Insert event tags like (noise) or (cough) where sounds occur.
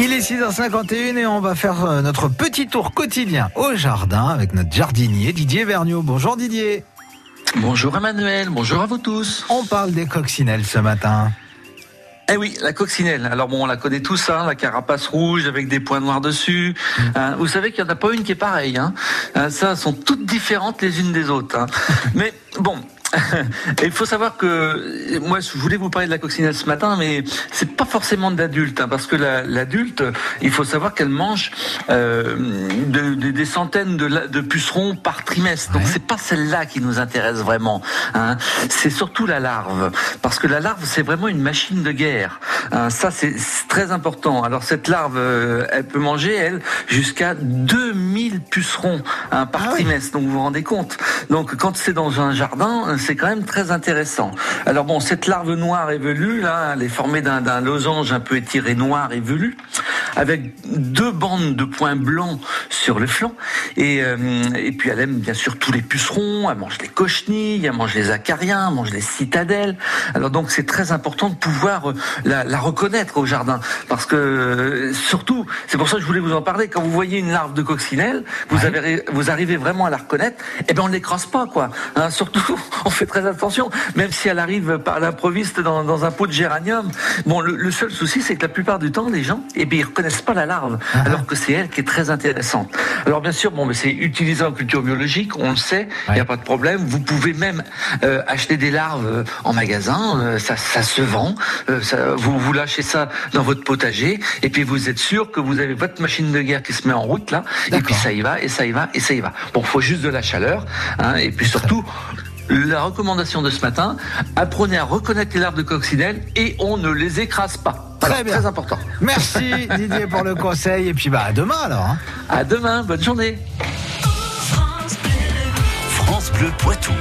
Il est 6h51 et on va faire euh, notre petit tour quotidien au jardin avec notre jardinier Didier Vergniaud. Bonjour Didier. Bonjour Emmanuel, bonjour à vous tous. On parle des coccinelles ce matin. Eh oui, la coccinelle. Alors bon, on la connaît tous, hein, la carapace rouge avec des points noirs dessus. Euh, vous savez qu'il n'y en a pas une qui est pareille. Hein. Euh, ça, sont toutes différentes les unes des autres. Hein. (laughs) Mais bon, il faut savoir que moi, je voulais vous parler de la coccinelle ce matin, mais c'est pas forcément d'adulte, hein, parce que l'adulte, il faut savoir qu'elle mange euh, de, de, des centaines de, de, pucerons par trimestre. Donc c'est pas celle-là qui nous intéresse vraiment. Hein. C'est surtout la larve, parce que la larve, c'est vraiment une machine de guerre. Hein. Ça, c'est très important. Alors cette larve, euh, elle peut manger, elle, jusqu'à 2000 pucerons hein, par ah trimestre. Donc vous vous rendez compte. Donc quand c'est dans un jardin c'est quand même très intéressant. Alors bon, cette larve noire et velue, là, elle est formée d'un losange un peu étiré noir et velu, avec deux bandes de points blancs sur le flanc. Et, euh, et puis elle aime bien sûr tous les pucerons, elle mange les cochenilles, elle mange les acariens, elle mange les citadelles. Alors donc c'est très important de pouvoir euh, la, la, reconnaître au jardin. Parce que euh, surtout, c'est pour ça que je voulais vous en parler, quand vous voyez une larve de coccinelle, vous, avez, vous arrivez vraiment à la reconnaître, et eh ben on ne l'écrase pas, quoi. Hein, surtout, (laughs) on fait très attention, même si elle arrive par l'improviste dans, dans, un pot de géranium. Bon, le, seul souci, c'est que la plupart du temps, les gens, eh bien, ils reconnaissent pas la larve, ah. alors que c'est elle qui est très intéressante. Alors bien sûr, bon, mais c'est utilisé en culture biologique, on le sait, il n'y a pas de problème. Vous pouvez même euh, acheter des larves euh, en magasin, euh, ça, ça, se vend. Ça, vous vous lâchez ça dans votre potager, et puis vous êtes sûr que vous avez votre machine de guerre qui se met en route là, et puis ça y va, et ça y va, et ça y va. Bon, faut juste de la chaleur, hein, et puis surtout la recommandation de ce matin, apprenez à reconnaître les larves de coccinelle et on ne les écrase pas. Très bien. Très important. Merci (laughs) Didier pour le conseil et puis bah à demain alors. Hein. À demain, bonne journée. France Bleu Poitou.